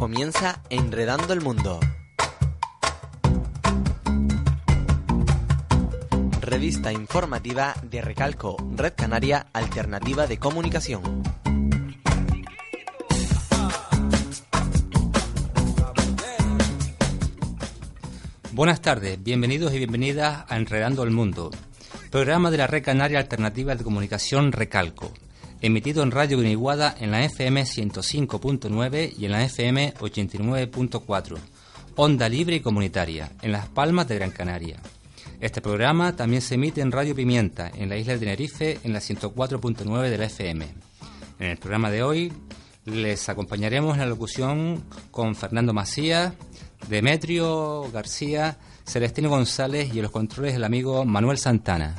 Comienza Enredando el Mundo. Revista informativa de Recalco, Red Canaria Alternativa de Comunicación. Buenas tardes, bienvenidos y bienvenidas a Enredando el Mundo, programa de la Red Canaria Alternativa de Comunicación Recalco emitido en Radio Guiniguada en la FM 105.9 y en la FM 89.4, onda libre y comunitaria, en Las Palmas de Gran Canaria. Este programa también se emite en Radio Pimienta, en la isla de Tenerife, en la 104.9 de la FM. En el programa de hoy les acompañaremos en la locución con Fernando Macías, Demetrio García, Celestino González y en los controles el amigo Manuel Santana.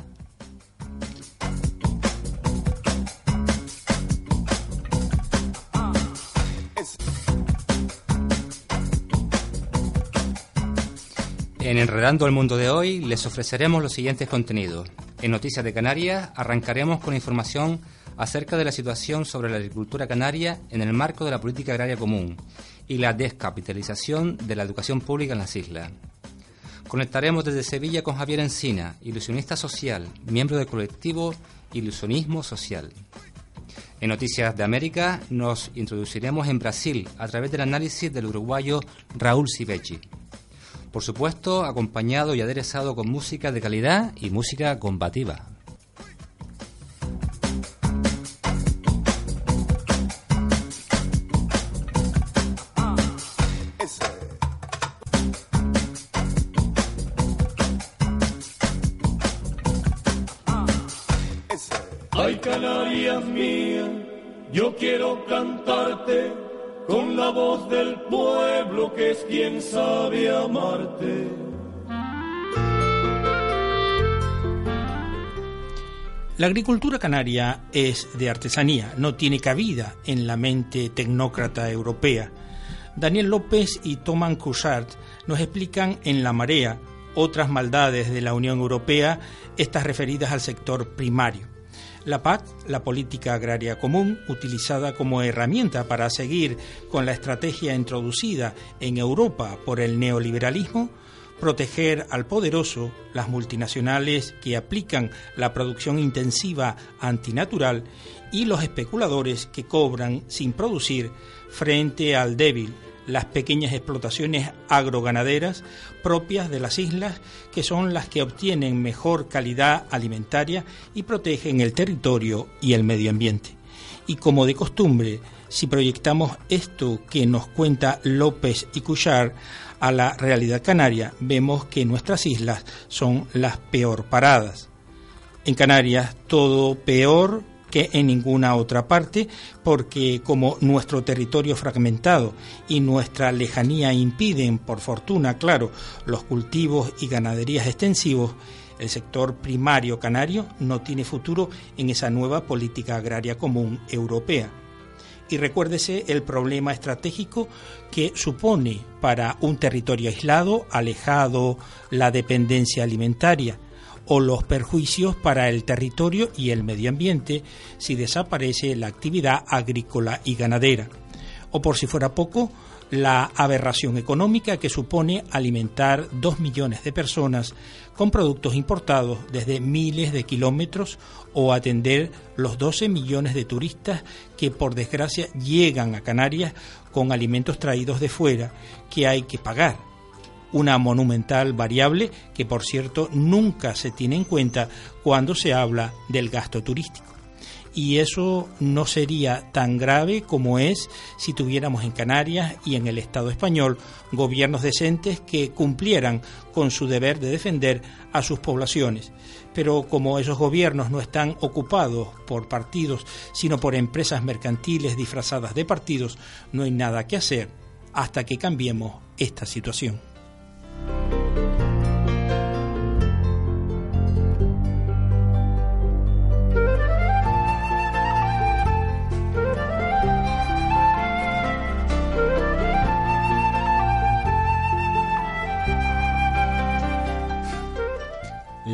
En Enredando el Mundo de hoy les ofreceremos los siguientes contenidos. En Noticias de Canarias arrancaremos con información acerca de la situación sobre la agricultura canaria en el marco de la política agraria común y la descapitalización de la educación pública en las islas. Conectaremos desde Sevilla con Javier Encina, ilusionista social, miembro del colectivo Ilusionismo Social. En Noticias de América nos introduciremos en Brasil a través del análisis del uruguayo Raúl Sivecci. Por supuesto, acompañado y aderezado con música de calidad y música combativa. Ay, Canarias mía, yo quiero cantarte con la voz del pueblo que es quien sabe amarte. La agricultura canaria es de artesanía, no tiene cabida en la mente tecnócrata europea. Daniel López y Thomas Couchard nos explican en La Marea otras maldades de la Unión Europea, estas referidas al sector primario. La PAC, la Política Agraria Común, utilizada como herramienta para seguir con la estrategia introducida en Europa por el neoliberalismo, proteger al poderoso, las multinacionales que aplican la producción intensiva antinatural y los especuladores que cobran sin producir frente al débil, las pequeñas explotaciones agroganaderas propias de las islas, que son las que obtienen mejor calidad alimentaria y protegen el territorio y el medio ambiente. Y como de costumbre, si proyectamos esto que nos cuenta López y Cuchar a la realidad canaria, vemos que nuestras islas son las peor paradas. En Canarias todo peor que en ninguna otra parte, porque como nuestro territorio fragmentado y nuestra lejanía impiden, por fortuna, claro, los cultivos y ganaderías extensivos, el sector primario canario no tiene futuro en esa nueva política agraria común europea. Y recuérdese el problema estratégico que supone para un territorio aislado, alejado, la dependencia alimentaria, o los perjuicios para el territorio y el medio ambiente si desaparece la actividad agrícola y ganadera. O por si fuera poco, la aberración económica que supone alimentar dos millones de personas con productos importados desde miles de kilómetros o atender los 12 millones de turistas que por desgracia llegan a Canarias con alimentos traídos de fuera que hay que pagar una monumental variable que por cierto nunca se tiene en cuenta cuando se habla del gasto turístico. Y eso no sería tan grave como es si tuviéramos en Canarias y en el Estado español gobiernos decentes que cumplieran con su deber de defender a sus poblaciones. Pero como esos gobiernos no están ocupados por partidos, sino por empresas mercantiles disfrazadas de partidos, no hay nada que hacer hasta que cambiemos esta situación.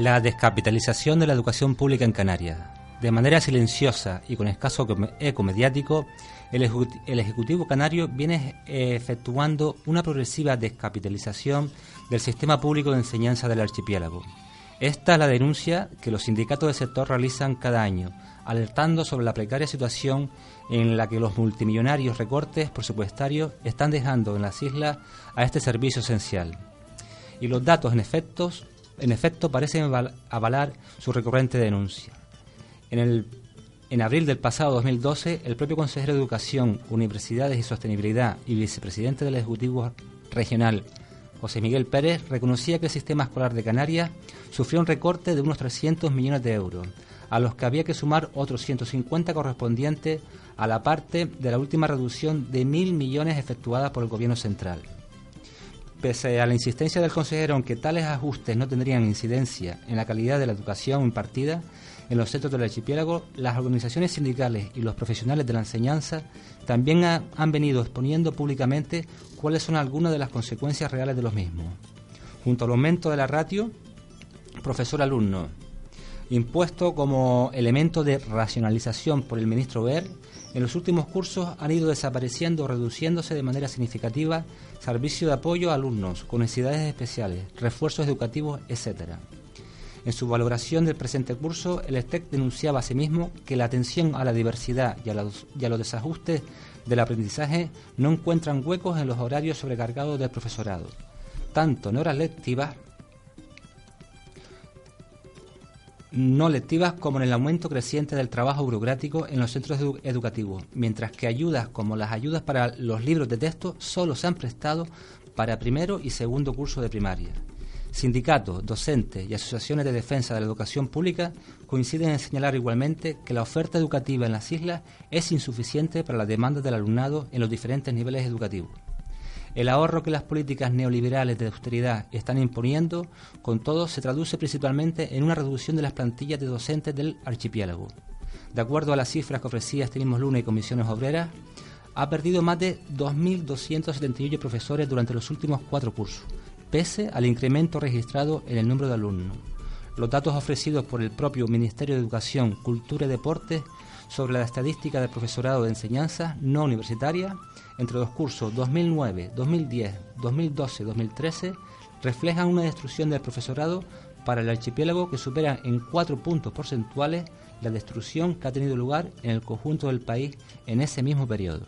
La descapitalización de la educación pública en Canarias. De manera silenciosa y con escaso eco mediático, el, Ejecutivo Canario viene eh, efectuando una progresiva descapitalización del sistema público de enseñanza del archipiélago. Esta es la denuncia que los sindicatos del sector realizan cada año, alertando sobre la precaria situación en la que los multimillonarios recortes presupuestarios están dejando en las islas a este servicio esencial. Y los datos, en, efectos, en efecto, parecen avalar su recurrente denuncia. En el en abril del pasado 2012, el propio consejero de Educación, Universidades y Sostenibilidad y vicepresidente del Ejecutivo Regional, José Miguel Pérez, reconocía que el sistema escolar de Canarias sufrió un recorte de unos 300 millones de euros, a los que había que sumar otros 150 correspondientes a la parte de la última reducción de mil millones efectuada por el Gobierno central. Pese a la insistencia del consejero en que tales ajustes no tendrían incidencia en la calidad de la educación impartida, en los centros del archipiélago, las organizaciones sindicales y los profesionales de la enseñanza también han venido exponiendo públicamente cuáles son algunas de las consecuencias reales de los mismos. Junto al aumento de la ratio profesor-alumno, impuesto como elemento de racionalización por el ministro Ver, en los últimos cursos han ido desapareciendo o reduciéndose de manera significativa servicio de apoyo a alumnos con necesidades especiales, refuerzos educativos, etc. En su valoración del presente curso, el STEC denunciaba asimismo que la atención a la diversidad y a, los, desajustes del aprendizaje no encuentran huecos en los horarios sobrecargados del profesorado, tanto en horas lectivas no lectivas como en el aumento creciente del trabajo burocrático en los centros educativos, mientras que ayudas como las ayudas para los libros de texto solo se han prestado para primero y segundo curso de primaria. Sindicatos, docentes y asociaciones de defensa de la educación pública coinciden en señalar igualmente que la oferta educativa en las islas es insuficiente para la demanda del alumnado en los diferentes niveles educativos. El ahorro que las políticas neoliberales de austeridad están imponiendo, con todo, se traduce principalmente en una reducción de las plantillas de docentes del archipiélago. De acuerdo a las cifras que ofrecía este mismo lunes comisiones obreras, ha perdido más de 2.278 profesores durante los últimos cuatro cursos, pese al incremento registrado en el número de alumnos. Los datos ofrecidos por el propio Ministerio de Educación, Cultura y Deportes sobre la estadística del profesorado de enseñanza no universitaria entre los cursos 2009, 2010, 2012 y 2013 reflejan una destrucción del profesorado para el archipiélago que supera en cuatro puntos porcentuales la destrucción que ha tenido lugar en el conjunto del país en ese mismo periodo.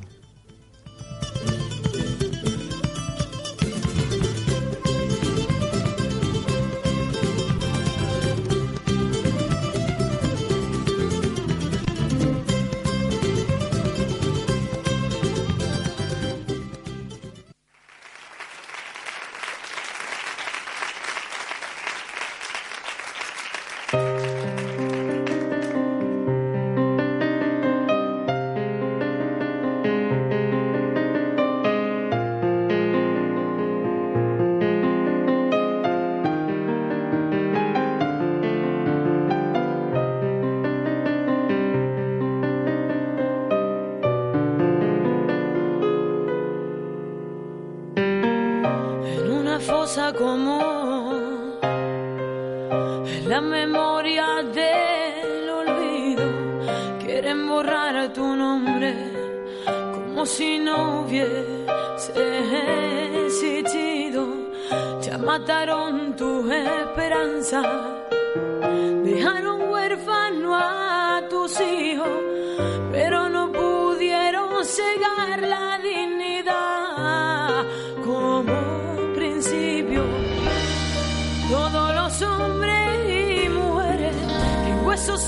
esos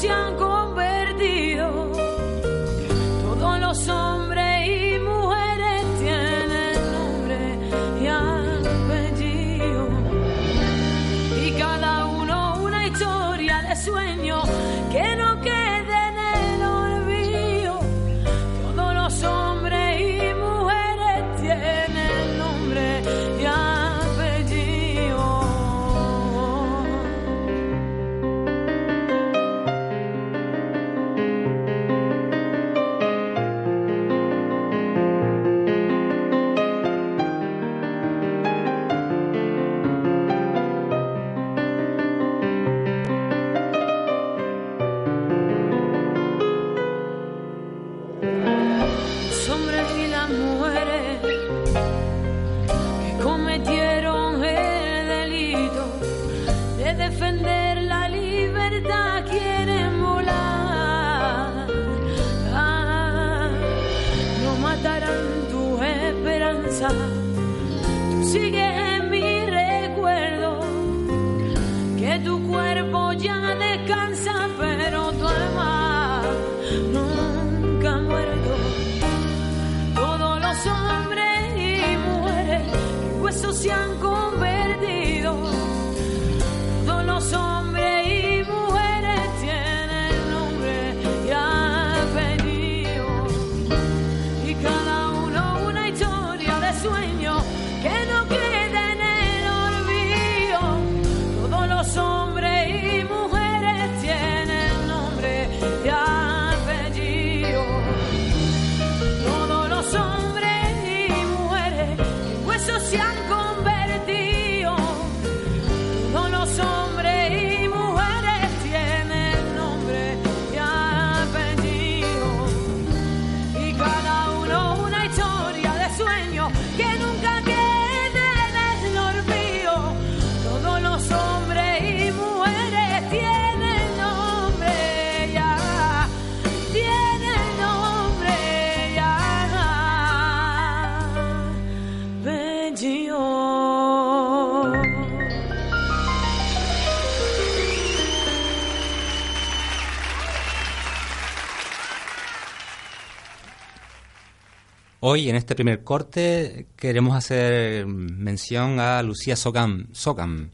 Hoy, en este primer corte, queremos hacer mención a Lucía Socam, Socam,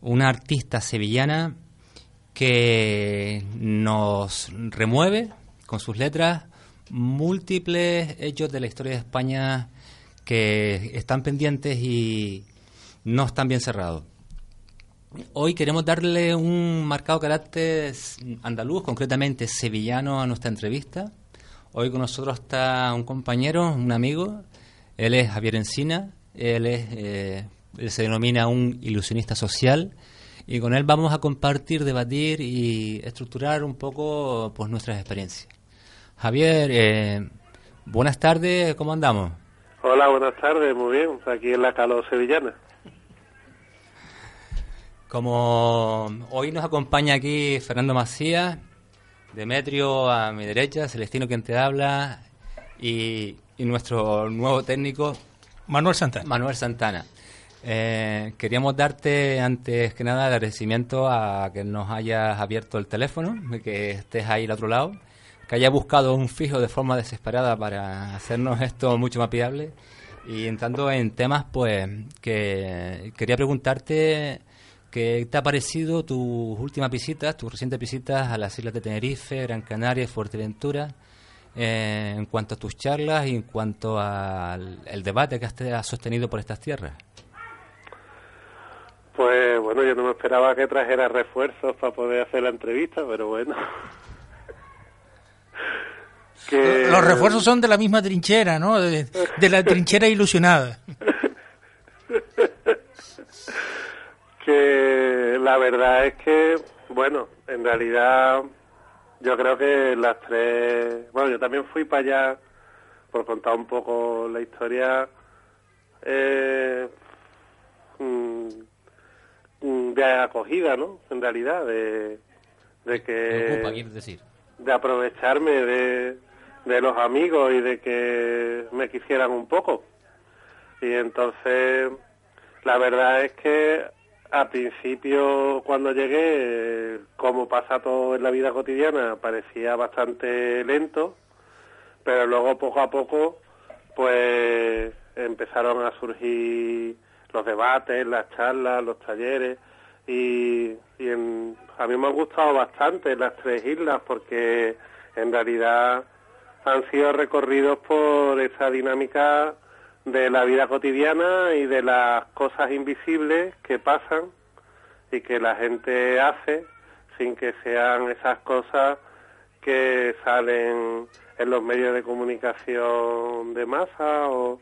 una artista sevillana que nos remueve con sus letras múltiples hechos de la historia de España que están pendientes y no están bien cerrados. Hoy queremos darle un marcado carácter andaluz, concretamente sevillano, a nuestra entrevista. Hoy con nosotros está un compañero, un amigo. Él es Javier Encina. Él, es, eh, él se denomina un ilusionista social. Y con él vamos a compartir, debatir y estructurar un poco pues, nuestras experiencias. Javier, eh, buenas tardes, ¿cómo andamos? Hola, buenas tardes, muy bien, aquí en la calor sevillana. Como hoy nos acompaña aquí Fernando Macías, Demetrio a mi derecha, Celestino quien te habla y, y nuestro nuevo técnico Manuel Santana. Manuel Santana. Eh, queríamos darte antes que nada agradecimiento a que nos hayas abierto el teléfono, que estés ahí al otro lado, que hayas buscado un fijo de forma desesperada para hacernos esto mucho más viable. Y entrando en temas, pues que quería preguntarte qué te ha parecido tus últimas visitas, tus recientes visitas a las islas de Tenerife, Gran Canaria y Fuerteventura, eh, en cuanto a tus charlas y en cuanto al el debate que has sostenido por estas tierras. Pues bueno, yo no me esperaba que trajera refuerzos para poder hacer la entrevista, pero bueno. Que... Los refuerzos son de la misma trinchera, ¿no? De, de la trinchera ilusionada. que la verdad es que, bueno, en realidad yo creo que las tres... Bueno, yo también fui para allá, por contar un poco la historia, eh, de acogida, ¿no? En realidad, de, de que... Ocupa, decir? De aprovecharme de, de los amigos y de que me quisieran un poco. Y entonces, la verdad es que al principio, cuando llegué, como pasa todo en la vida cotidiana, parecía bastante lento, pero luego poco a poco, pues empezaron a surgir los debates, las charlas, los talleres, y, a mí me han gustado bastante las tres islas porque en realidad han sido recorridos por esa dinámica de la vida cotidiana y de las cosas invisibles que pasan y que la gente hace sin que sean esas cosas que salen en los medios de comunicación de masa o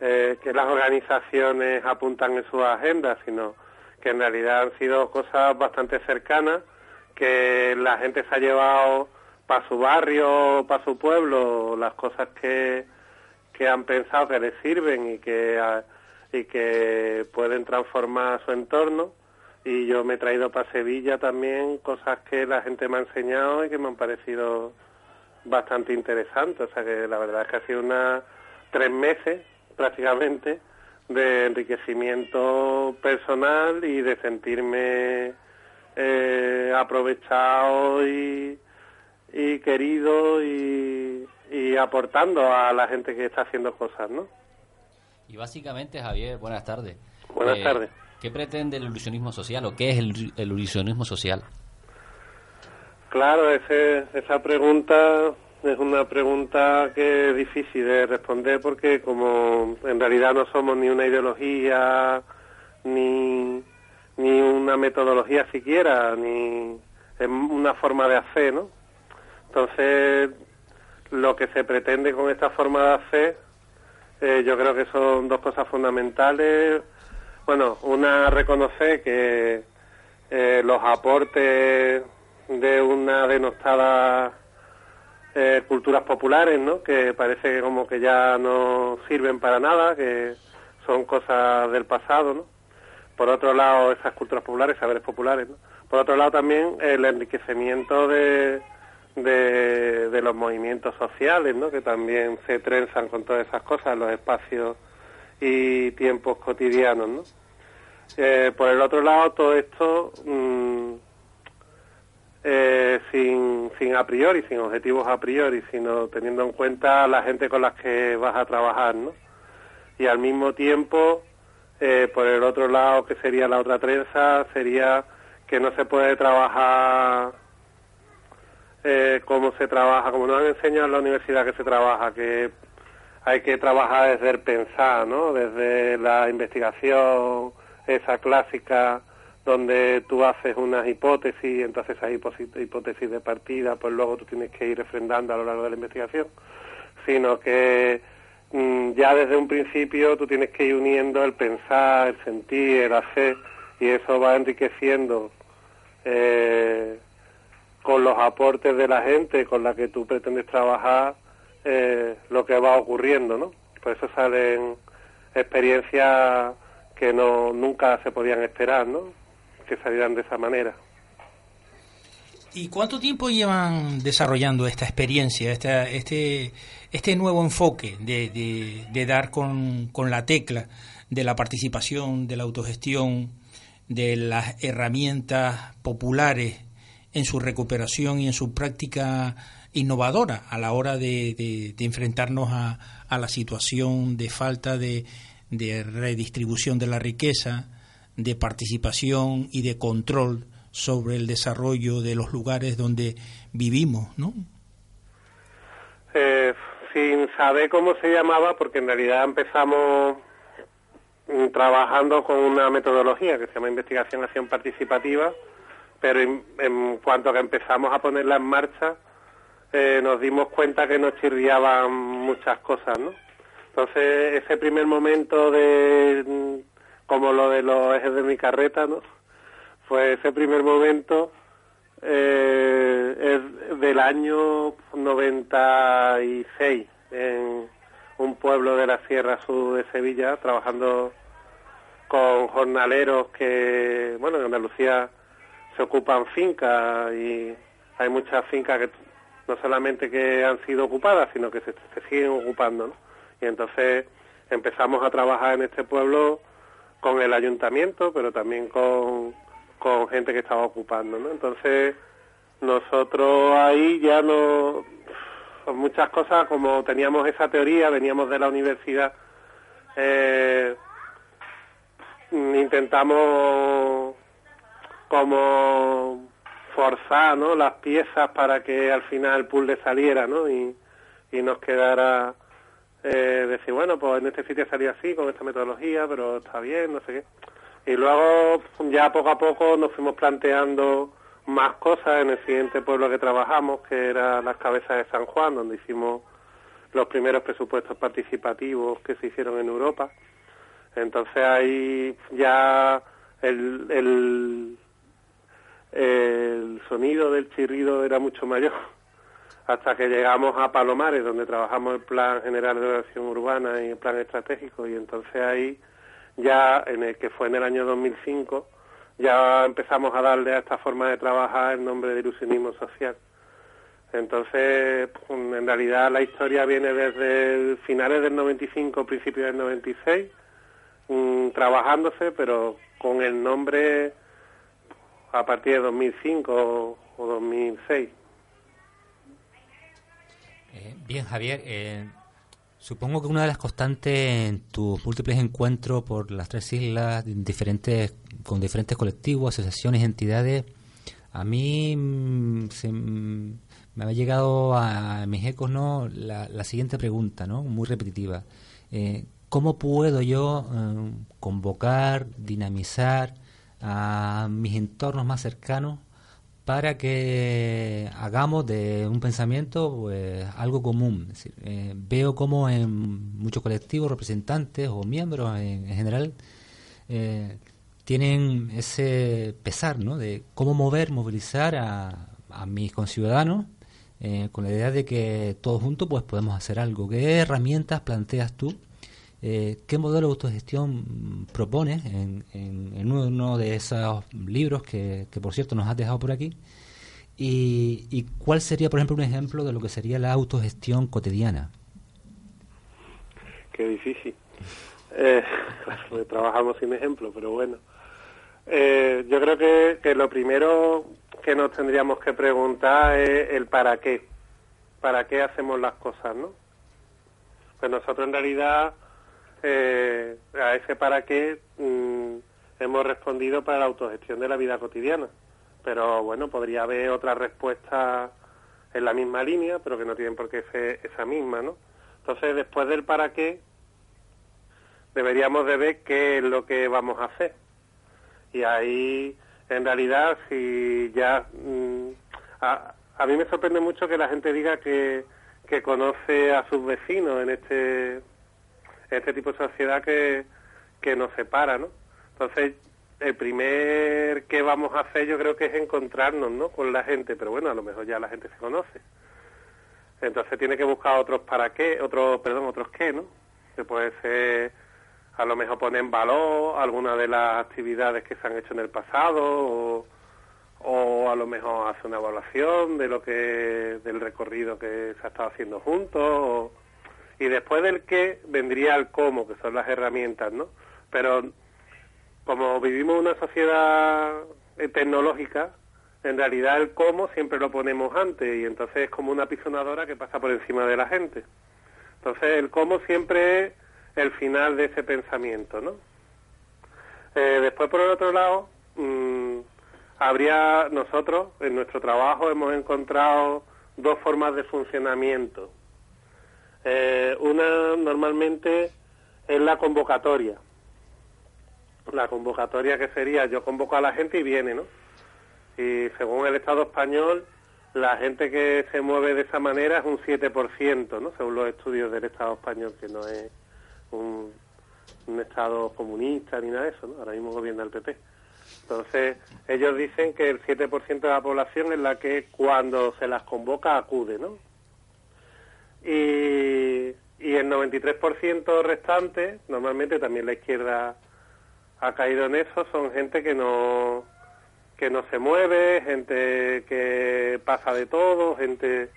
eh, que las organizaciones apuntan en sus agendas, sino que en realidad han sido cosas bastante cercanas que la gente se ha llevado para su barrio, para su pueblo, las cosas que que han pensado que les sirven y que y que pueden transformar su entorno y yo me he traído para Sevilla también cosas que la gente me ha enseñado y que me han parecido bastante interesantes. O sea que la verdad es que ha sido una tres meses prácticamente de enriquecimiento personal y de sentirme eh, aprovechado y querido y, y aportando a la gente que está haciendo cosas, ¿no? Y básicamente, Javier, buenas tardes. Buenas Eh, tardes. ¿Qué pretende el ilusionismo social o qué es el, el ilusionismo social? Claro, ese, esa pregunta es una pregunta que es difícil de responder porque como en realidad no somos ni una ideología ni, ni una metodología siquiera, ni es una forma de hacer, ¿no? Entonces, lo que se pretende con esta forma de hacer, eh, yo creo que son dos cosas fundamentales. Bueno, una reconocer que eh, los aportes de una denostada eh, culturas populares, ¿no? Que parece como que ya no sirven para nada, que son cosas del pasado, ¿no? Por otro lado, esas culturas populares, saberes populares. Por otro lado, también el enriquecimiento de, de, de los movimientos sociales, ¿no? Que también se trenzan con todas esas cosas, los espacios y tiempos cotidianos, ¿no? Eh, por el otro lado, todo esto mm, eh, sin, sin a priori, sin objetivos a priori, sino teniendo en cuenta la gente con las que vas a trabajar, ¿no? Y al mismo tiempo, eh, por el otro lado, que sería la otra trenza, sería que no se puede trabajar eh, como se trabaja, como nos han enseñado en la universidad que se trabaja, que hay que trabajar desde el pensar, ¿no? Desde la investigación, esa clásica, donde tú haces unas hipótesis, entonces esas hipótesis, hipótesis de partida, pues luego tú tienes que ir refrendando a lo largo de la investigación, sino que mm, ya desde un principio tú tienes que ir uniendo el pensar, el sentir, el hacer, y eso va enriqueciendo eh, con los aportes de la gente con la que tú pretendes trabajar eh, lo que va ocurriendo, ¿no? Por eso salen experiencias que no nunca se podían esperar, ¿no? Que salieran de esa manera. ¿Y cuánto tiempo llevan desarrollando esta experiencia, esta, este, este nuevo enfoque de, de, de dar con, con la tecla de la participación, de la autogestión, de las herramientas populares en su recuperación y en su práctica innovadora a la hora de, de, enfrentarnos a, a, la situación de falta de, de, redistribución de la riqueza, de participación y de control sobre el desarrollo de los lugares donde vivimos, ¿no? Eh, sin saber cómo se llamaba, porque en realidad empezamos trabajando con una metodología que se llama investigación acción participativa, pero en, en cuanto que empezamos a ponerla en marcha, eh, nos dimos cuenta que nos chirriaban muchas cosas, ¿no? Entonces, ese primer momento de, mm, como lo de los ejes de mi carreta, ¿no? Pues ese primer momento eh, es del año 96, en un pueblo de la Sierra Sur de Sevilla, trabajando con jornaleros que, bueno, en Andalucía se ocupan fincas y hay muchas fincas que no solamente que han sido ocupadas, sino que se, siguen ocupando, ¿no? Y entonces empezamos a trabajar en este pueblo con el ayuntamiento, pero también con, con gente que estaba ocupando, ¿no? Entonces nosotros ahí ya no muchas cosas como teníamos esa teoría, veníamos de la universidad, eh, intentamos como forzar ¿no? las piezas para que al final el puzzle saliera ¿no? y, y nos quedara eh, decir, bueno, pues en este sitio salía así, con esta metodología, pero está bien, no sé qué. Y luego ya poco a poco nos fuimos planteando más cosas en el siguiente pueblo que trabajamos, que era las cabezas de San Juan, donde hicimos los primeros presupuestos participativos que se hicieron en Europa. Entonces ahí ya el, el, el sonido del chirrido era mucho mayor hasta que llegamos a Palomares, donde trabajamos el Plan General de Ordenación Urbana y el Plan Estratégico, y entonces ahí ya, en el que fue en el año 2005, ya empezamos a darle a esta forma de trabajar el nombre de ilusionismo social. Entonces, pues, en realidad la historia viene desde finales del 95, principios del 96, mm, trabajándose, pero con el nombre a partir de 2005 o 2006. Eh, bien, Javier, eh, supongo que una de las constantes en tus múltiples encuentros por las tres islas, diferentes, con diferentes colectivos, asociaciones, entidades, a mí mm, mm, me ha llegado a, mis ecos ¿no? La, siguiente pregunta, ¿no? muy repetitiva. Eh, ¿Cómo puedo yo convocar, dinamizar a mis entornos más cercanos para que hagamos de un pensamiento pues, algo común. Eh, veo como en muchos colectivos, representantes o miembros en, general eh, tienen ese pesar ¿no? de cómo mover, movilizar a, mis conciudadanos eh, con la idea de que todos juntos pues podemos hacer algo. ¿Qué herramientas planteas tú? ¿Qué modelo de autogestión propones en, en, uno de esos libros que, que, por cierto, nos has dejado por aquí? ¿Y, cuál sería, por ejemplo, un ejemplo de lo que sería la autogestión cotidiana? Qué difícil. Eh, trabajamos sin ejemplo, pero bueno. Eh, yo creo que, que, lo primero que nos tendríamos que preguntar es el para qué. ¿Para qué hacemos las cosas, no? Pues nosotros en realidad eh, a ese para qué mm, hemos respondido para la autogestión de la vida cotidiana pero bueno, podría haber otra respuesta en la misma línea, pero que no tienen por qué ser esa misma, ¿no? Entonces, después del para qué, deberíamos de ver qué es lo que vamos a hacer. Y ahí, en realidad, si ya... Mm, a, a, mí me sorprende mucho que la gente diga que, que conoce a sus vecinos en este, este tipo de sociedad que, que nos separa, ¿no? Entonces, el primer que vamos a hacer yo creo que es encontrarnos ¿no? con la gente, pero bueno, a lo mejor ya la gente se conoce. Entonces tiene que buscar otros para qué, otros, perdón, otros qué, ¿no? Que puede ser a lo mejor poner en valor alguna de las actividades que se han hecho en el pasado o, a lo mejor hacer una evaluación de lo que del recorrido que se ha estado haciendo juntos y después del qué vendría el cómo, que son las herramientas, ¿no? Pero como vivimos una sociedad eh, tecnológica, en realidad el cómo siempre lo ponemos antes y entonces es como una pisonadora que pasa por encima de la gente. Entonces el cómo siempre es el final de ese pensamiento, ¿no? Eh, después por el otro lado, mm, habría nosotros en nuestro trabajo hemos encontrado dos formas de funcionamiento. Eh, una normalmente es la convocatoria la convocatoria que sería yo convoco a la gente y viene, ¿no? Y según el Estado español, la gente que se mueve de esa manera es un 7%, ¿no? Según los estudios del Estado español, que no es un, Estado comunista ni nada de eso, ¿no? Ahora mismo gobierna el PP. Entonces, ellos dicen que el 7% de la población es la que cuando se las convoca acude, ¿no? Y el 93% restante, normalmente también la izquierda ha caído en eso son gente que no que no se mueve, gente que pasa de todo, gente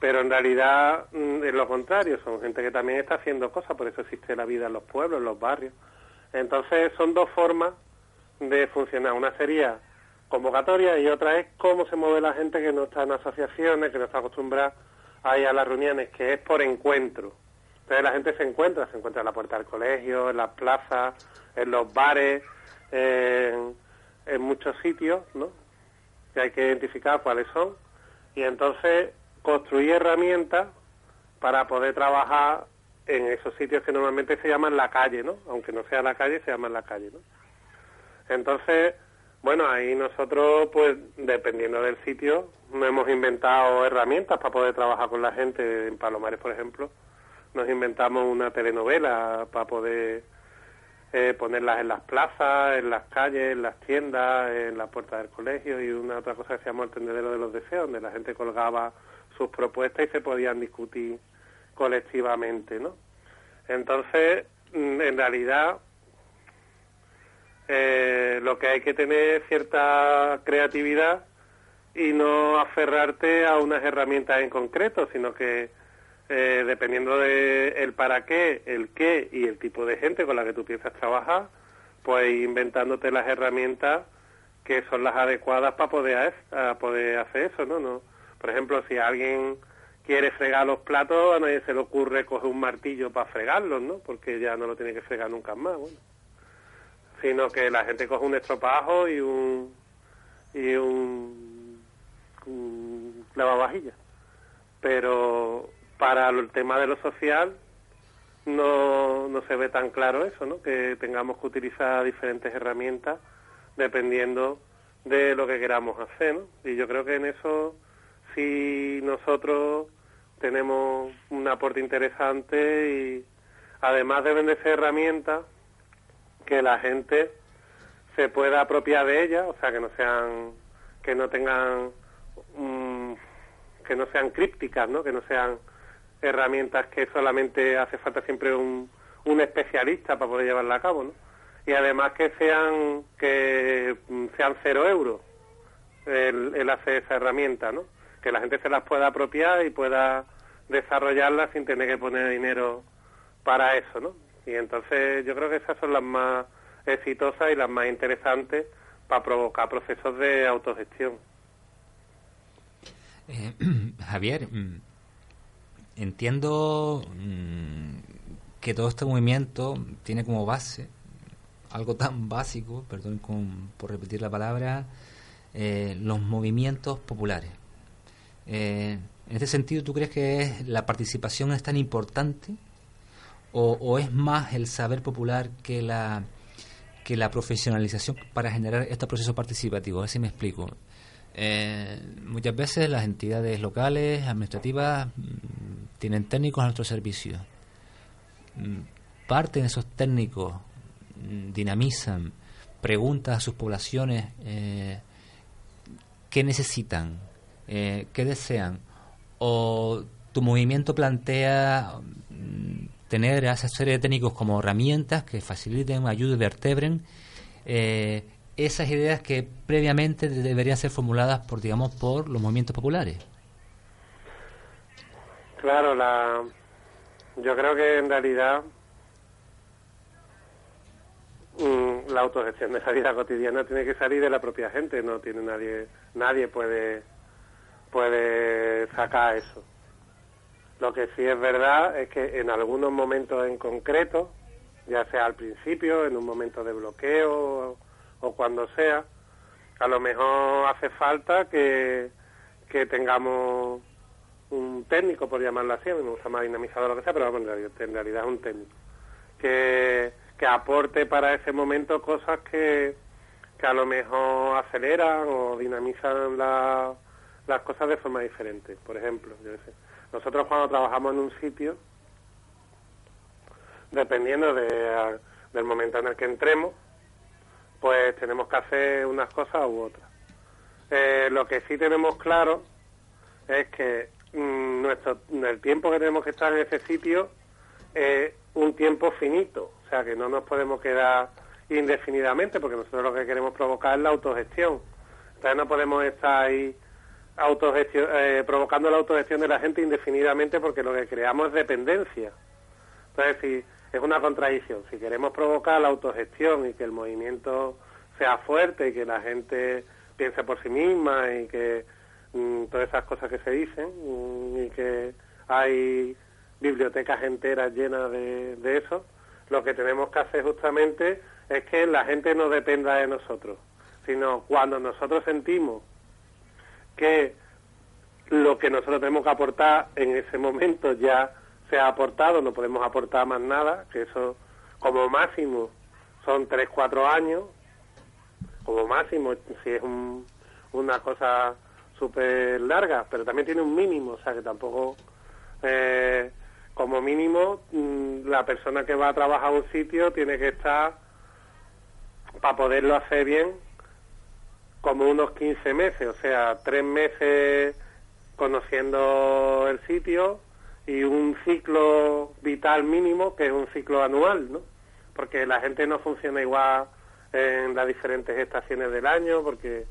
pero en realidad mm, es lo contrario, son gente que también está haciendo cosas, por eso existe la vida en los pueblos, en los barrios. Entonces son dos formas de funcionar. Una sería convocatoria y otra es cómo se mueve la gente que no está en asociaciones, que no está acostumbrada a ir a las reuniones, que es por encuentro. Entonces la gente se encuentra, se encuentra en la puerta del colegio, en las plazas, en los bares, en, muchos sitios, ¿no? Que hay que identificar cuáles son y entonces construir herramientas para poder trabajar en esos sitios que normalmente se llaman la calle, ¿no? Aunque no sea la calle, se llama la calle, ¿no? Entonces, bueno, ahí nosotros, pues, dependiendo del sitio, hemos inventado herramientas para poder trabajar con la gente. En Palomares, por ejemplo, nos inventamos una telenovela para poder eh, ponerlas en las plazas, en las calles, en las tiendas, en la puerta del colegio y una otra cosa que se llama el tendedero de los deseos, donde la gente colgaba sus propuestas y se podían discutir colectivamente, ¿no? Entonces, mm, en realidad, eh, lo que hay que tener es cierta creatividad y no aferrarte a unas herramientas en concreto, sino que eh, dependiendo de el para qué, el qué y el tipo de gente con la que tú piensas trabajar, pues inventándote las herramientas que son las adecuadas para poder, poder hacer eso, ¿no? ¿no? Por ejemplo, si alguien quiere fregar los platos, a nadie se le ocurre coger un martillo para fregarlos, ¿no? Porque ya no lo tiene que fregar nunca más, bueno. Sino que la gente coge un estropajo y un y un lavavajillas. Pero para el tema de lo social no, no se ve tan claro eso, ¿no? Que tengamos que utilizar diferentes herramientas dependiendo de lo que queramos hacer, ¿no? Y yo creo que en eso si nosotros tenemos un aporte interesante y además deben de ser herramientas que la gente se pueda apropiar de ellas, o sea, que no sean, que no tengan, mm, que no sean crípticas, ¿no? Que no sean herramientas que solamente hace falta siempre un, especialista para poder llevarla a cabo, ¿no? Y además que sean, que mm, sean cero euros el, el hacer esa herramienta, ¿no? que la gente se las pueda apropiar y pueda desarrollarlas sin tener que poner dinero para eso, ¿no? Y entonces yo creo que esas son las más exitosas y las más interesantes para provocar procesos de autogestión. Eh, Javier, mm, entiendo mm, que todo este movimiento tiene como base algo tan básico, perdón por repetir la palabra, eh, los movimientos populares. Eh, en este sentido, ¿tú crees que la participación es tan importante o, es más el saber popular que la que la profesionalización para generar este proceso participativo? A me explico. Eh, muchas veces las entidades locales, administrativas, mm, tienen técnicos a nuestro servicio. Mm, Parten esos técnicos, mm, dinamizan, preguntan a sus poblaciones eh, qué necesitan, eh, qué desean, o tu movimiento plantea tener a esa serie de técnicos como herramientas que faciliten, ayuden, vertebren eh, esas ideas que previamente deberían ser formuladas por, digamos, por los movimientos populares. Claro, la, yo creo que en realidad mm, la autogestión de la vida cotidiana tiene que salir de la propia gente, no tiene nadie, nadie puede puede sacar eso. Lo que sí es verdad es que en algunos momentos en concreto, ya sea al principio, en un momento de bloqueo o, cuando sea, a lo mejor hace falta que, que tengamos un técnico, por llamarlo así, me gusta más dinamizador o lo que sea, pero realidad, en realidad es un técnico, que, que aporte para ese momento cosas que, que a lo mejor aceleran o dinamizan la, las cosas de forma diferente. Por ejemplo, yo sé, nosotros cuando trabajamos en un sitio, dependiendo de, del momento en el que entremos, pues tenemos que hacer unas cosas u otras. Eh, lo que sí tenemos claro es que mm, nuestro, el tiempo que tenemos que estar en ese sitio es un tiempo finito, o sea que no nos podemos quedar indefinidamente porque nosotros lo que queremos provocar es la autogestión. Entonces no podemos estar ahí autogestión, eh, provocando la autogestión de la gente indefinidamente porque lo que creamos es dependencia. Entonces, si es una contradicción, si queremos provocar la autogestión y que el movimiento sea fuerte y que la gente piense por sí misma y que mm, todas esas cosas que se dicen mm, y que hay bibliotecas enteras llenas de, de eso, lo que tenemos que hacer justamente es que la gente no dependa de nosotros, sino cuando nosotros sentimos que lo que nosotros tenemos que aportar en ese momento ya se ha aportado, no podemos aportar más nada, que eso como máximo son tres, cuatro años, como máximo, si es una cosa súper larga, pero también tiene un mínimo, o sea que tampoco, eh, como mínimo, mm, la persona que va a trabajar a un sitio tiene que estar, para poderlo hacer bien, como unos 15 meses, o sea, tres meses conociendo el sitio y un ciclo vital mínimo que es un ciclo anual, ¿no? Porque la gente no funciona igual en las diferentes estaciones del año, porque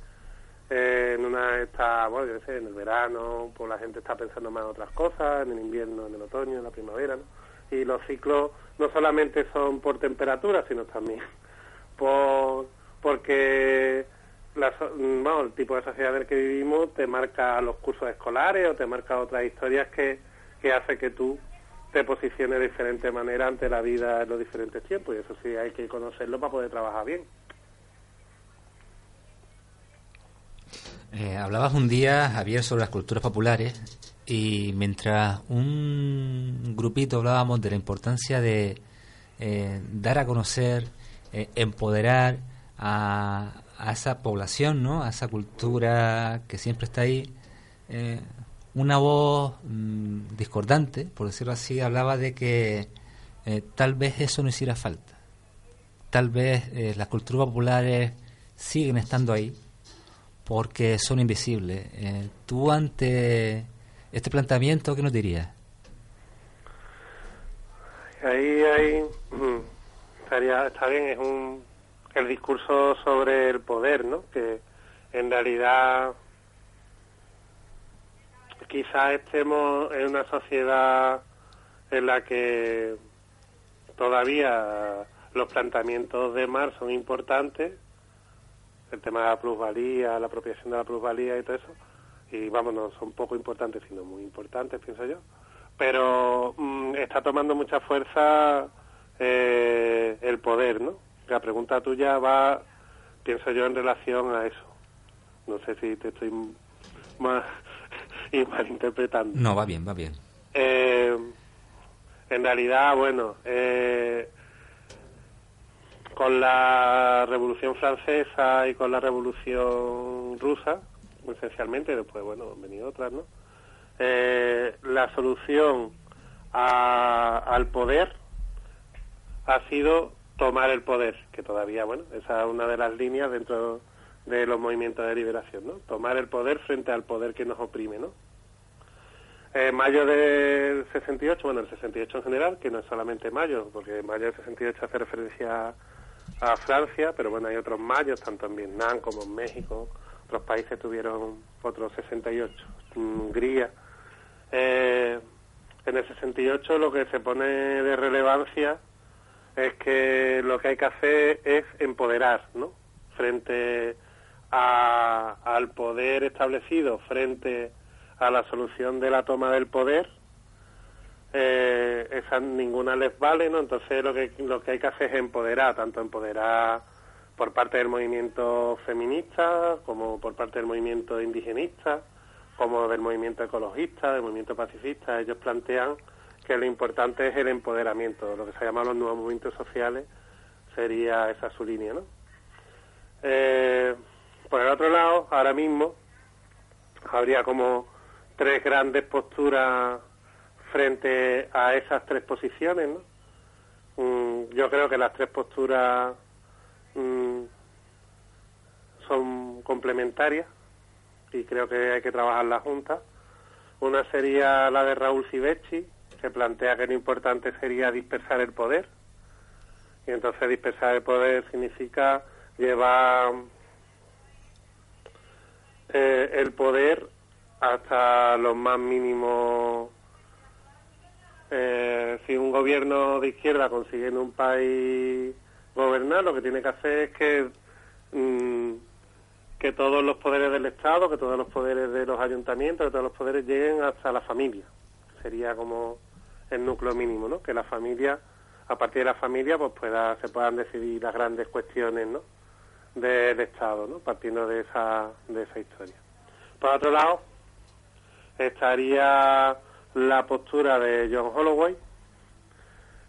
eh, en una está, bueno, yo sé, en el verano, pues la gente está pensando más en otras cosas, en el invierno, en el otoño, en la primavera, ¿no? Y los ciclos no solamente son por temperatura, sino también por porque la, el tipo de sociedad en el que vivimos te marca los cursos escolares o te marca otras historias que, que hace que tú te posiciones de diferente manera ante la vida en los diferentes tiempos y eso sí hay que conocerlo para poder trabajar bien. Eh, hablabas un día, Javier, sobre las culturas populares y mientras un grupito hablábamos de la importancia de eh, dar a conocer, eh, empoderar a, a esa población, ¿no? A esa cultura que siempre está ahí. Una voz mm, discordante, por decirlo así, hablaba de que eh, tal vez eso no hiciera falta. Tal vez eh, las culturas populares siguen estando ahí porque son invisibles. Eh, tú ante este planteamiento, ¿qué nos dirías? Ahí, ahí mm, estaría, está bien, es un el discurso sobre el poder, ¿no? Que en realidad quizás estemos en una sociedad en la que todavía los planteamientos de Marx son importantes, el tema de la plusvalía, la apropiación de la plusvalía y todo eso, y vamos, no son poco importantes, sino muy importantes, pienso yo, pero mm, está tomando mucha fuerza eh, el poder, ¿no? La pregunta tuya va, pienso yo, en relación a eso. No sé si te estoy más y malinterpretando. No, va bien, va bien. Eh, en realidad, bueno, eh, con la Revolución Francesa y con la Revolución Rusa, esencialmente, después, bueno, han venido otras, ¿no? Eh, la solución a- al poder ha sido tomar el poder, que todavía, bueno, esa es una de las líneas dentro de los movimientos de liberación, ¿no? Tomar el poder frente al poder que nos oprime, ¿no? En mayo del 68, bueno, el 68 en general, que no es solamente mayo, porque mayo del 68 hace referencia a Francia, pero bueno, hay otros mayos, tanto en Vietnam como en México, otros países tuvieron otros 68, Hungría. Eh, en el 68 lo que se pone de relevancia es que lo que hay que hacer es empoderar, ¿no? Frente a- al poder establecido, frente a la solución de la toma del poder, eh, esa ninguna les vale, ¿no? Entonces lo que lo que hay que hacer es empoderar, tanto empoderar por parte del movimiento feminista, como por parte del movimiento indigenista, como del movimiento ecologista, del movimiento pacifista. Ellos plantean que lo importante es el empoderamiento, lo que se llama los nuevos movimientos sociales, sería esa su línea, ¿no? Eh, por el otro lado, ahora mismo habría como tres grandes posturas frente a esas tres posiciones, ¿no? Mm, yo creo que las tres posturas mm, son complementarias y creo que hay que trabajarlas juntas. Una sería la de Raúl Civechi, que plantea que lo importante sería dispersar el poder. Y entonces dispersar el poder significa llevar eh, el poder hasta los más mínimos. Eh, si un gobierno de izquierda consigue en un país gobernar, lo que tiene que hacer es que mm, que todos los poderes del Estado, que todos los poderes de los ayuntamientos, que todos los poderes lleguen hasta la familia. Sería como el núcleo mínimo, ¿no? Que la familia, a partir de la familia, pues pueda, se puedan decidir las grandes cuestiones, ¿no? Del Estado, ¿no? Partiendo de esa, de esa historia. Por otro lado, estaría la postura de John Holloway,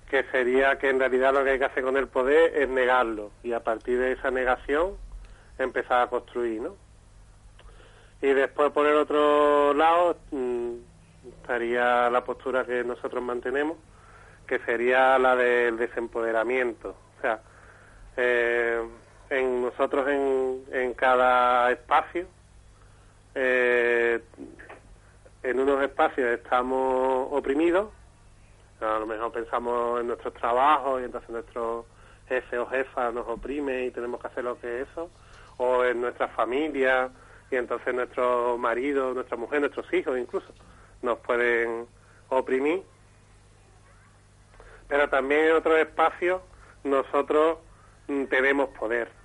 que sería que en realidad lo que hay que hacer con el poder es negarlo y a partir de esa negación empezar a construir, ¿no? Y después por el otro lado mm, estaría la postura que nosotros mantenemos, que sería la del desempoderamiento. O sea, eh, en nosotros en, en cada espacio, eh, en unos espacios estamos oprimidos, a lo mejor pensamos en nuestros trabajos y entonces nuestros jefe o jefa nos oprime y tenemos que hacer lo que es eso, o en nuestra familia y entonces nuestro marido, nuestra mujer, nuestros hijos incluso nos pueden oprimir. Pero también en otros espacios nosotros mm, tenemos poder.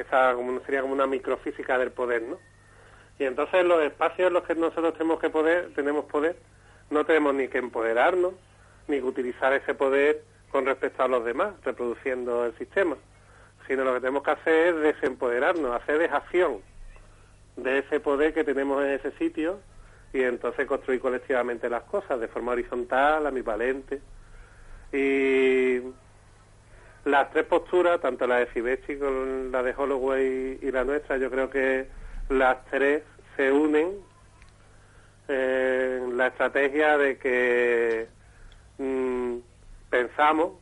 Esa como, sería como una microfísica del poder, ¿no? Y entonces los espacios en los que nosotros tenemos que poder, tenemos poder, no tenemos ni que empoderarnos, ni que utilizar ese poder con respecto a los demás, reproduciendo el sistema, sino lo que tenemos que hacer es desempoderarnos, hacer dejación de ese poder que tenemos en ese sitio y entonces construir colectivamente las cosas de forma horizontal, ambivalente. Y las tres posturas, tanto la de Fibechi con la de Holloway y la nuestra, yo creo que las tres se unen en la estrategia de que mm, pensamos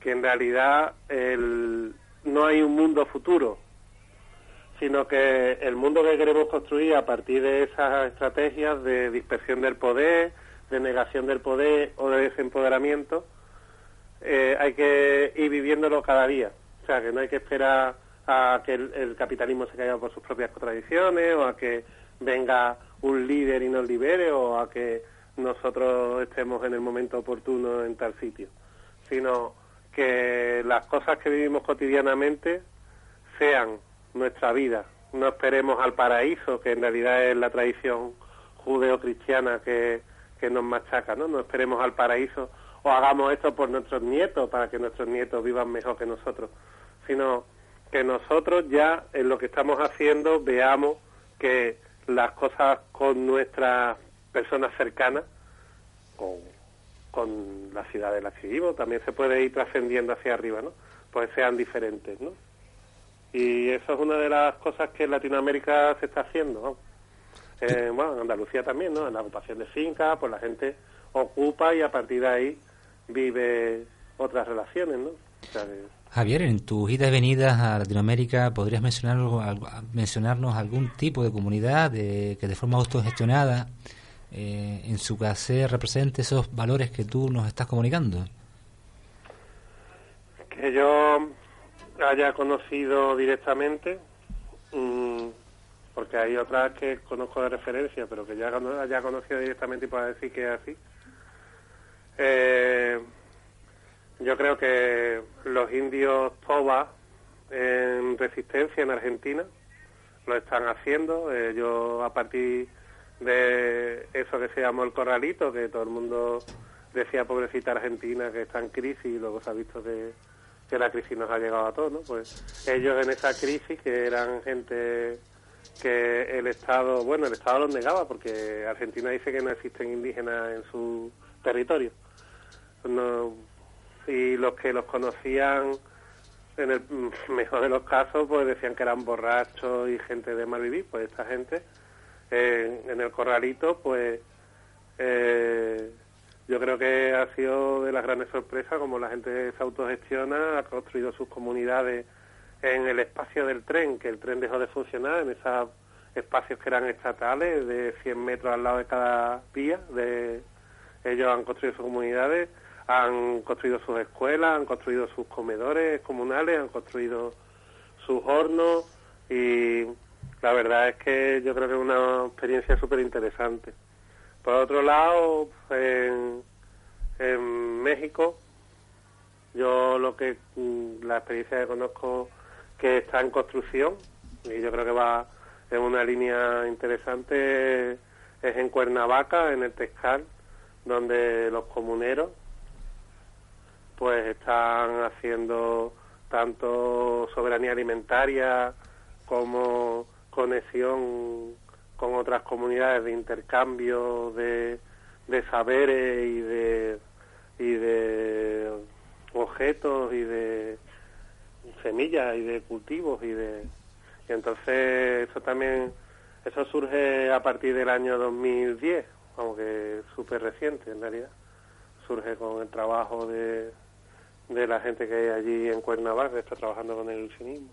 que en realidad el, no hay un mundo futuro, sino que el mundo que queremos construir a partir de esas estrategias de dispersión del poder, de negación del poder o de desempoderamiento, eh, hay que ir viviéndolo cada día. O sea, que no hay que esperar a que el, capitalismo se caiga por sus propias contradicciones o a que venga un líder y nos libere o a que nosotros estemos en el momento oportuno en tal sitio, sino que las cosas que vivimos cotidianamente sean nuestra vida. No esperemos al paraíso, que en realidad es la tradición judeo-cristiana que, que nos machaca, ¿no? No esperemos al paraíso o hagamos esto por nuestros nietos para que nuestros nietos vivan mejor que nosotros, sino que nosotros ya en lo que estamos haciendo veamos que las cosas con nuestras personas cercanas, con, con la ciudad del activo, también se puede ir trascendiendo hacia arriba, ¿no? Pues sean diferentes, ¿no? Y eso es una de las cosas que en Latinoamérica se está haciendo. Eh, bueno, en Andalucía también, ¿no? En la ocupación de fincas, pues la gente ocupa y a partir de ahí vive otras relaciones, ¿no? O sea, que- Javier, en tus idas y venidas a Latinoamérica, ¿podrías mencionar algo- algo- mencionarnos algún tipo de comunidad de- que de forma autogestionada eh, en su casa represente esos valores que tú nos estás comunicando? que yo haya conocido directamente, mm, porque hay otras que conozco de referencia, pero que ya haya conocido directamente y pueda decir que es así. Eh, yo creo que los indios Toba en resistencia en Argentina lo están haciendo. Eh, yo a partir de eso que se llamó el corralito, que todo el mundo decía pobrecita Argentina que está en crisis y luego se ha visto que, que la crisis nos ha llegado a todos, ¿no? Pues ellos en esa crisis, que eran gente que el Estado, bueno, el Estado los negaba porque Argentina dice que no existen indígenas en su territorio. No, y los que los conocían en el mejor de los casos pues decían que eran borrachos y gente de mal vivir pues esta gente en el corralito pues eh, yo creo que ha sido de las grandes sorpresas como la gente se autogestiona ha construido sus comunidades en el espacio del tren que el tren dejó de funcionar en esos espacios que eran estatales de 100 metros al lado de cada vía de ellos han construido sus comunidades han construido sus escuelas, han construido sus comedores comunales, han construido sus hornos y la verdad es que yo creo que es una experiencia súper interesante. Por otro lado, en, México, yo lo que mm, la experiencia que conozco que está en construcción y yo creo que va en una línea interesante es en Cuernavaca, en el Texcal, donde los comuneros pues están haciendo tanto soberanía alimentaria como conexión con otras comunidades de intercambio de, de saberes y de y de objetos y de semillas y de cultivos y de y entonces eso también eso surge a partir del año 2010 aunque súper reciente en realidad. Surge con el trabajo de, de la gente que hay allí en Cuernavaca está trabajando con el ilusionismo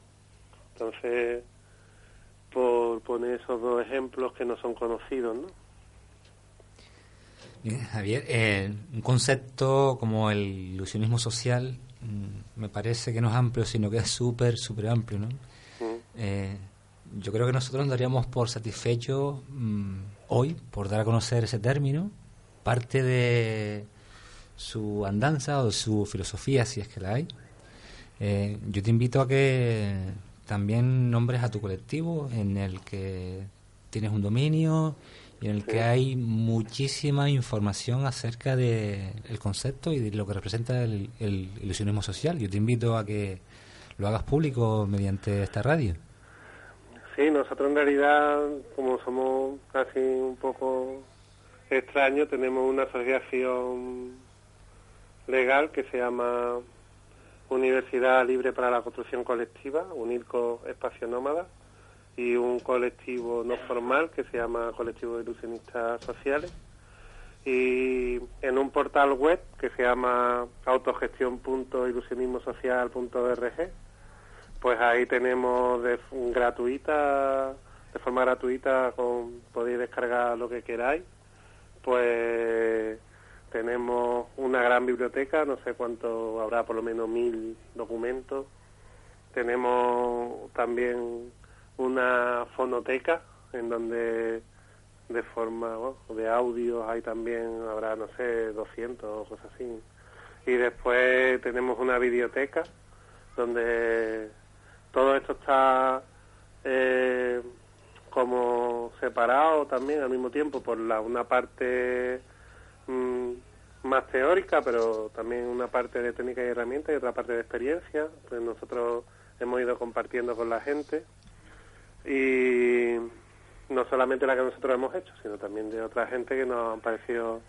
entonces por poner esos dos ejemplos que no son conocidos ¿no? Javier, eh, un concepto como el ilusionismo social mm, me parece que no es amplio, sino que es súper, súper amplio, ¿no? Mm. Eh, yo creo que nosotros nos daríamos por satisfechos mm, hoy por dar a conocer ese término, parte de su andanza o de su filosofía, si es que la hay. Eh, yo te invito a que también nombres a tu colectivo en el que tienes un dominio y en el que hay muchísima información acerca del el concepto y de lo que representa el, el ilusionismo social. Yo te invito a que lo hagas público mediante esta radio. Sí, nosotros en realidad, como somos casi un poco extraños, tenemos una asociación legal que se llama Universidad Libre para la Construcción Colectiva, UNIRCO Espacio Nómada, y un colectivo no formal que se llama Colectivo de Ilusionistas Sociales. Y en un portal web que se llama autogestión.ilusionismosocial.org, pues ahí tenemos de gratuita, de forma gratuita, con, podéis descargar lo que queráis. Pues tenemos una gran biblioteca, no sé cuánto habrá, por lo menos mil documentos. Tenemos también una fonoteca en donde de forma bueno, de audio hay también habrá no sé 200 o cosas así y después tenemos una videoteca donde todo esto está eh, como separado también al mismo tiempo por la una parte mm, más teórica pero también una parte de técnica y herramientas y otra parte de experiencia pues nosotros hemos ido compartiendo con la gente y no solamente la que nosotros hemos hecho, sino también de otra gente que nos han parecido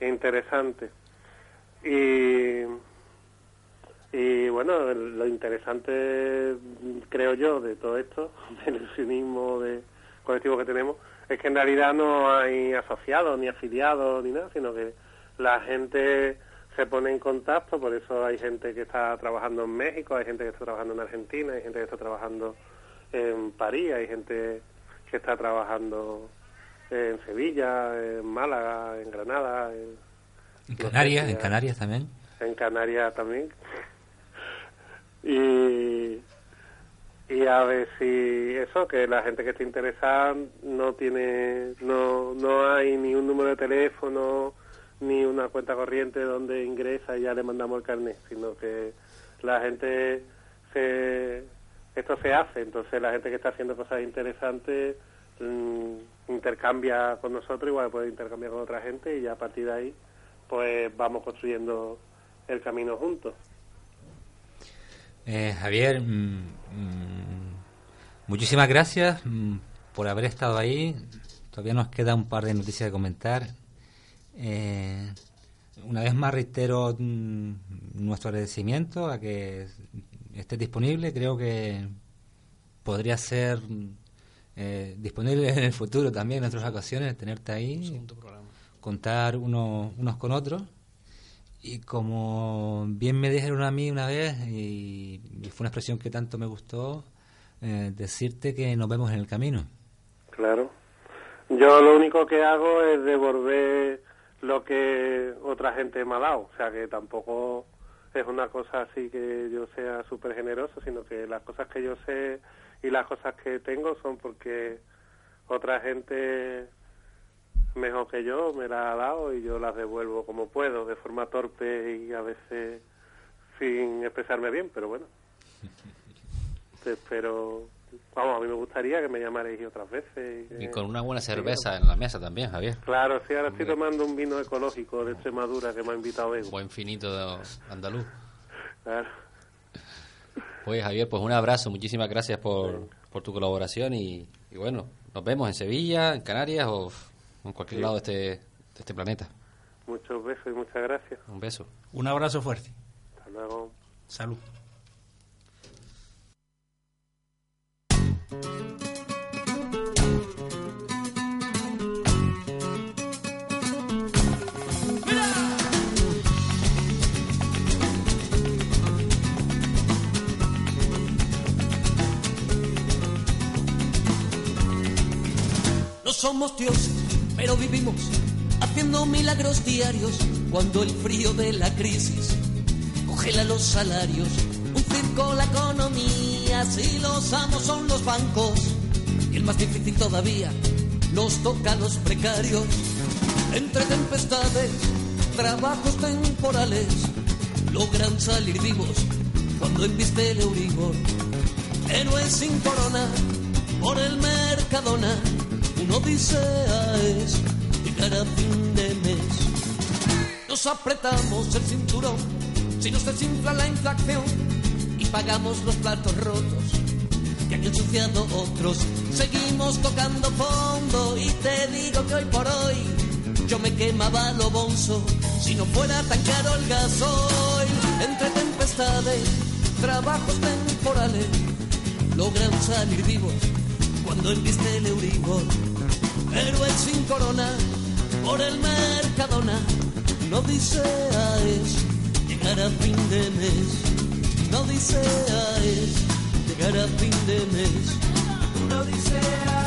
interesantes. Y, y bueno, lo interesante, creo yo, de todo esto, del ilusionismo de colectivo que tenemos, es que en realidad no hay asociados, ni afiliados, ni nada, sino que la gente se pone en contacto, por eso hay gente que está trabajando en México, hay gente que está trabajando en Argentina, hay gente que está trabajando en París, hay gente que está trabajando en Sevilla, en Málaga, en Granada. En, en Canarias, en Canarias también. En Canarias también. Y, y a ver si eso, que la gente que esté interesada no tiene, no, no hay ni un número de teléfono ni una cuenta corriente donde ingresa y ya le mandamos el carnet, sino que la gente se esto se hace, entonces la gente que está haciendo cosas interesantes mmm, intercambia con nosotros, igual puede intercambiar con otra gente y ya a partir de ahí pues vamos construyendo el camino juntos. Eh, Javier, mmm, mmm, muchísimas gracias por haber estado ahí. Todavía nos queda un par de noticias de comentar. Eh, una vez más reitero nuestro agradecimiento a que esté disponible, creo que podría ser eh, disponible en el futuro también en otras ocasiones, tenerte ahí, contar uno, unos con otros. Y como bien me dijeron a mí una vez, y, fue una expresión que tanto me gustó, eh, decirte que nos vemos en el camino. Claro. Yo lo único que hago es devolver lo que otra gente me ha dado, o sea que tampoco es una cosa así que yo sea súper generoso, sino que las cosas que yo sé y las cosas que tengo son porque otra gente mejor que yo me las ha dado y yo las devuelvo como puedo, de forma torpe y a veces sin expresarme bien, pero bueno. Te espero Vamos, a mí me gustaría que me llamarais otras veces. Y, y con una buena cerveza en la mesa también, Javier. Claro, sí, ahora estoy tomando un vino ecológico de Extremadura que me ha invitado Bego. Buen finito de andaluz. Claro. Oye, Javier, pues un abrazo, muchísimas gracias por, sí. por tu colaboración y, y, bueno, nos vemos en Sevilla, en Canarias o en cualquier sí. lado de este, de este planeta. Muchos besos y muchas gracias. Un beso. Un abrazo fuerte. Hasta luego. Salud. No somos dioses, pero vivimos haciendo milagros diarios cuando el frío de la crisis congela los salarios, un circo la economía, si los amos son los bancos, y el más difícil todavía, nos toca a los precarios, entre tempestades, trabajos temporales, logran salir vivos cuando embiste el Euribor, héroes sin corona, por el Mercadona, una odisea es llegar a fin de mes. Nos apretamos el cinturón si nos desinfla la inflación y pagamos los platos rotos que han ensuciado otros. Seguimos tocando fondo y te digo que hoy por hoy yo me quemaba lo bonzo si no fuera tan caro el gasoil. Entre tempestades, trabajos temporales, logran salir vivos cuando enviste el Euribor. Héroes sin corona por el Mercadona, no odisea es llegar a fin de mes. No odisea es llegar a fin de mes. No odisea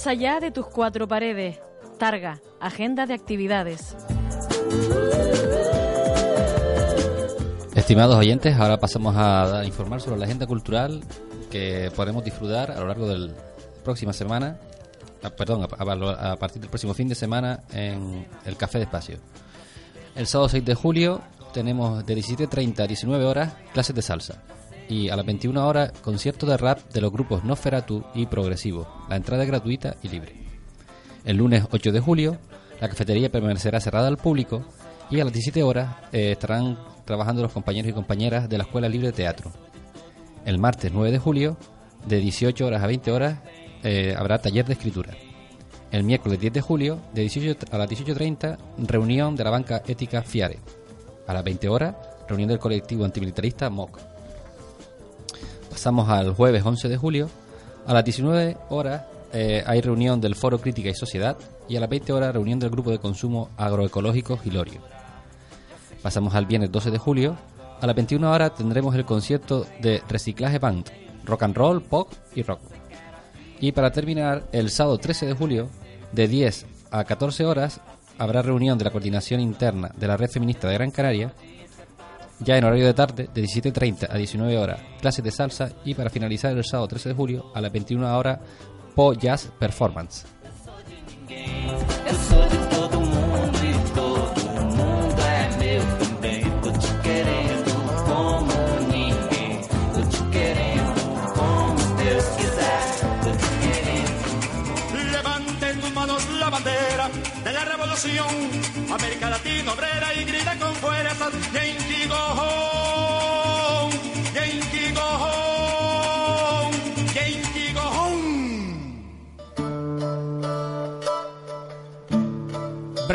Más allá de tus cuatro paredes, Targa, agenda de actividades. Estimados oyentes, ahora pasamos a informar sobre la agenda cultural que podremos disfrutar a lo largo de próxima semana, ah, perdón, a partir del próximo fin de semana en el Café de Espacio. El sábado 6 de julio tenemos de 17.30 a 19 horas clases de salsa y a las 21 horas concierto de rap de los grupos Nosferatu y Progresivo. La entrada es gratuita y libre. El lunes 8 de julio, la cafetería permanecerá cerrada al público y a las 17 horas eh, estarán trabajando los compañeros y compañeras de la Escuela Libre de Teatro. El martes 9 de julio, de 18 horas a 20 horas, eh, habrá taller de escritura. El miércoles 10 de julio, de 18 a las 18.30, reunión de la banca ética FIARE. A las 20 horas, reunión del colectivo antimilitarista MOC. Pasamos al jueves 11 de julio. A las 19 horas eh, hay reunión del Foro Crítica y Sociedad y a las 20 horas reunión del Grupo de Consumo Agroecológico Gilorio. Pasamos al viernes 12 de julio. A las 21 horas tendremos el concierto de Reciclaje Band, Rock and Roll, Pop y Rock. Y para terminar, el sábado 13 de julio, de 10 a 14 horas, habrá reunión de la coordinación interna de la Red Feminista de Gran Canaria ya en horario de tarde, de 17.30 a 19 horas, clases de salsa y para finalizar el sábado 13 de julio, a las 21 horas, Po Jazz Performance. América Latina obrera y grita con fuerza.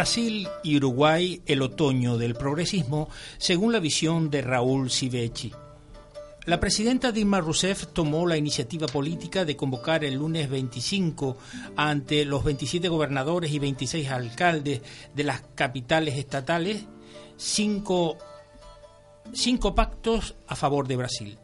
Brasil y Uruguay el otoño del progresismo, según la visión de Raúl Sivecci. La presidenta Dilma Rousseff tomó la iniciativa política de convocar el lunes 25 ante los 27 gobernadores y 26 alcaldes de las capitales estatales cinco, cinco pactos a favor de Brasil.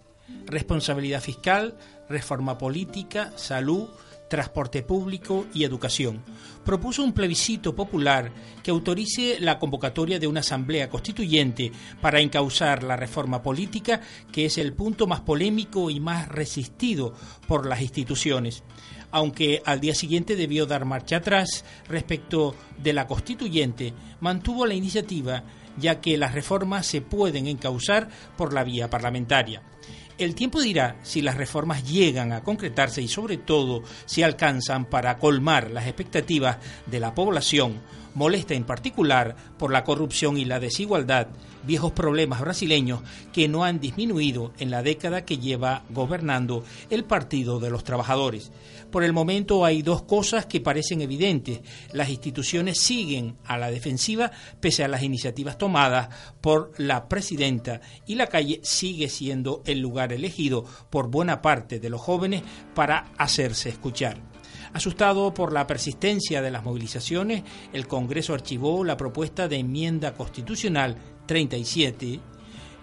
Responsabilidad fiscal, reforma política, salud, transporte público y educación. Propuso un plebiscito popular que autorice la convocatoria de una asamblea constituyente para encauzar la reforma política, que es el punto más polémico y más resistido por las instituciones. Aunque al día siguiente debió dar marcha atrás respecto de la constituyente, mantuvo la iniciativa ya que las reformas se pueden encauzar por la vía parlamentaria. El tiempo dirá si las reformas llegan a concretarse y sobre todo si alcanzan para colmar las expectativas de la población, molesta en particular por la corrupción y la desigualdad, viejos problemas brasileños que no han disminuido en la década que lleva gobernando el Partido de los Trabajadores. Por el momento hay dos cosas que parecen evidentes. Las instituciones siguen a la defensiva pese a las iniciativas tomadas por la presidenta y la calle sigue siendo el lugar elegido por buena parte de los jóvenes para hacerse escuchar. Asustado por la persistencia de las movilizaciones, el Congreso archivó la propuesta de enmienda constitucional 37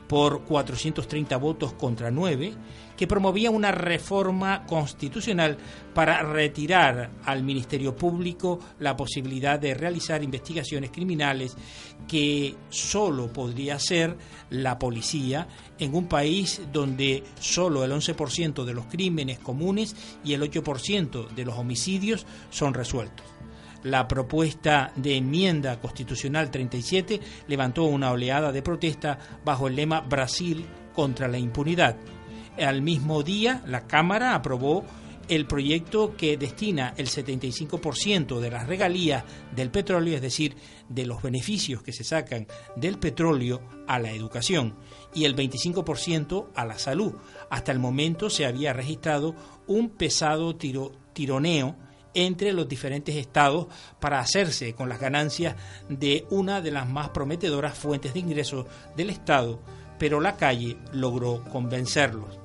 por 430 votos contra 9 que promovía una reforma constitucional para retirar al Ministerio Público la posibilidad de realizar investigaciones criminales que solo podría hacer la policía en un país donde solo el 11% de los crímenes comunes y el 8% de los homicidios son resueltos la propuesta de enmienda constitucional 37 levantó una oleada de protesta bajo el lema Brasil contra la impunidad. Al mismo día, la Cámara aprobó el proyecto que destina el 75% de las regalías del petróleo, es decir, de los beneficios que se sacan del petróleo a la educación y el 25% a la salud. Hasta el momento se había registrado un pesado tiro, tironeo entre los diferentes estados para hacerse con las ganancias de una de las más prometedoras fuentes de ingresos del Estado, pero la calle logró convencerlos.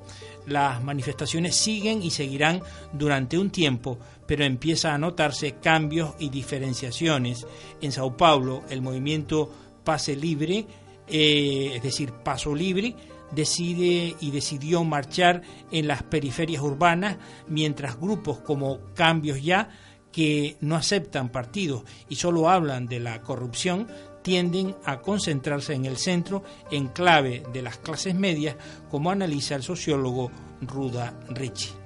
Las manifestaciones siguen y seguirán durante un tiempo, pero empieza a notarse cambios y diferenciaciones. En Sao Paulo, el movimiento Pase Libre, eh, es decir, Paso Libre, decide y decidió marchar en las periferias urbanas, mientras grupos como Cambios Ya, que no aceptan partidos y solo hablan de la corrupción, tienden a concentrarse en el centro en clave de las clases medias, como analiza el sociólogo Ruda Ricci.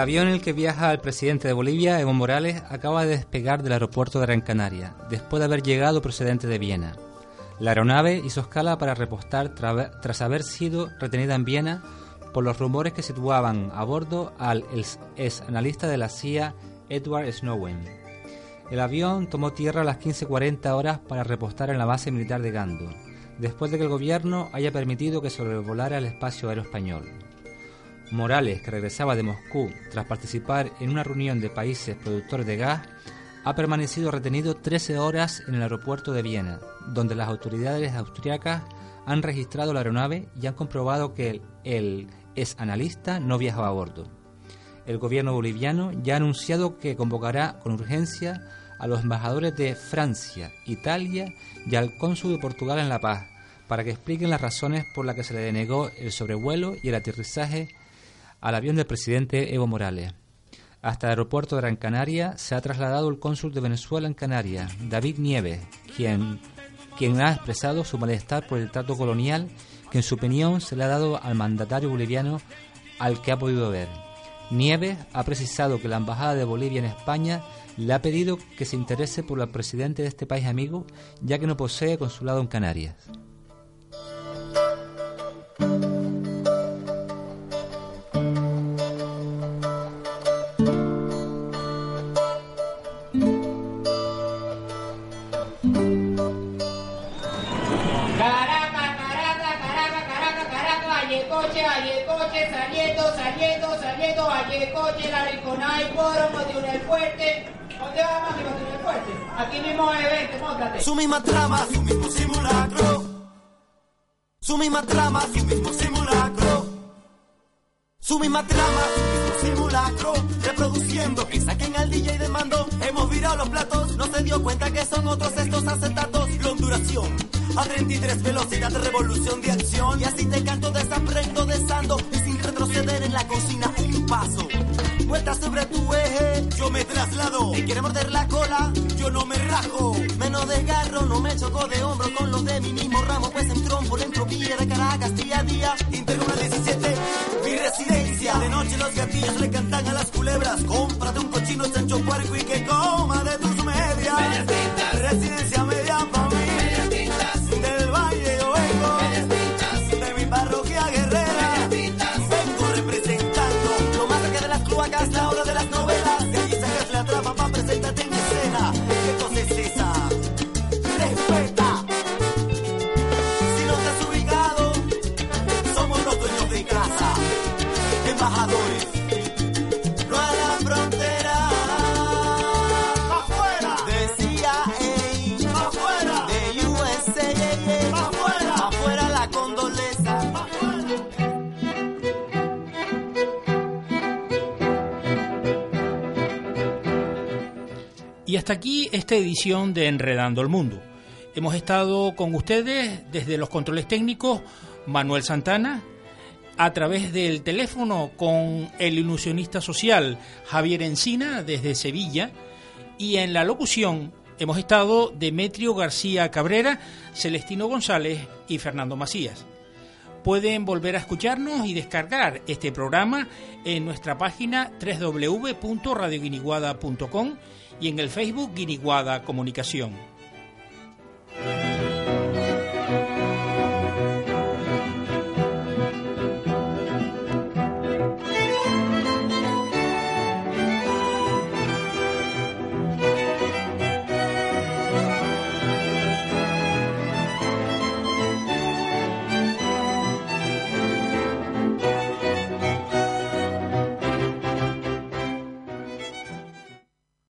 Avión en el que viaja el presidente de Bolivia, Evo Morales, acaba de despegar del aeropuerto de Gran Canaria, después de haber llegado procedente de Viena. La aeronave hizo escala para repostar tras haber sido retenida en Viena por los rumores que situaban a bordo al ex analista de la CIA Edward Snowden. El avión tomó tierra a las 15.40 horas para repostar en la base militar de Gando, después de que el gobierno haya permitido que sobrevolara el espacio aéreo español. Morales, que regresaba de Moscú tras participar en una reunión de países productores de gas, ha permanecido retenido 13 horas en el aeropuerto de Viena, donde las autoridades austriacas han registrado la aeronave y han comprobado que el, el ex analista no viajaba a bordo. El gobierno boliviano ya ha anunciado que convocará con urgencia a los embajadores de Francia, Italia y al cónsul de Portugal en La Paz para que expliquen las razones por las que se le denegó el sobrevuelo y el aterrizaje al avión del presidente Evo Morales. Hasta el aeropuerto de Gran Canaria se ha trasladado el cónsul de Venezuela en Canarias, David Nieves, quien, quien ha expresado su malestar por el trato colonial que en su opinión se le ha dado al mandatario boliviano al que ha podido ver. Nieves ha precisado que la Embajada de Bolivia en España le ha pedido que se interese por el presidente de este país amigo, ya que no posee consulado en Canarias. Coche, saliendo, saliendo, saliendo, el coche, la Riconay, Poro, de el fuerte. ¿Dónde vamos, Motivo el fuerte? Aquí mismo es, vente, móntate. Su misma trama, su mismo simulacro. Su misma trama, su mismo simulacro. Su misma trama, su mismo simulacro. Reproduciendo que saquen al DJ de mando. Hemos virado los platos, no se dio cuenta que son otros estos acetatos. Duración. A 33 velocidad de revolución de acción. Y así te canto desaprendo, desando. Y sin retroceder en la cocina, un paso. Vuelta sobre tu eje, yo me traslado. Si quiere morder la cola, yo no me rajo. Menos desgarro, no me choco de hombro con los de mi mismo ramo. Pues en trompo, la entropía de Caracas día a día. Integro una 17, mi residencia. De noche los gatillos le cantan a las culebras. Cómprate un cochino, chancho puerco y que coma de tus medias. Residencia Y hasta aquí esta edición de Enredando el Mundo. Hemos estado con ustedes desde los controles técnicos Manuel Santana, a través del teléfono con el ilusionista social Javier Encina desde Sevilla y en la locución hemos estado Demetrio García Cabrera, Celestino González y Fernando Macías. Pueden volver a escucharnos y descargar este programa en nuestra página www.radioguiniguada.com y en el Facebook Guiniguada Comunicación.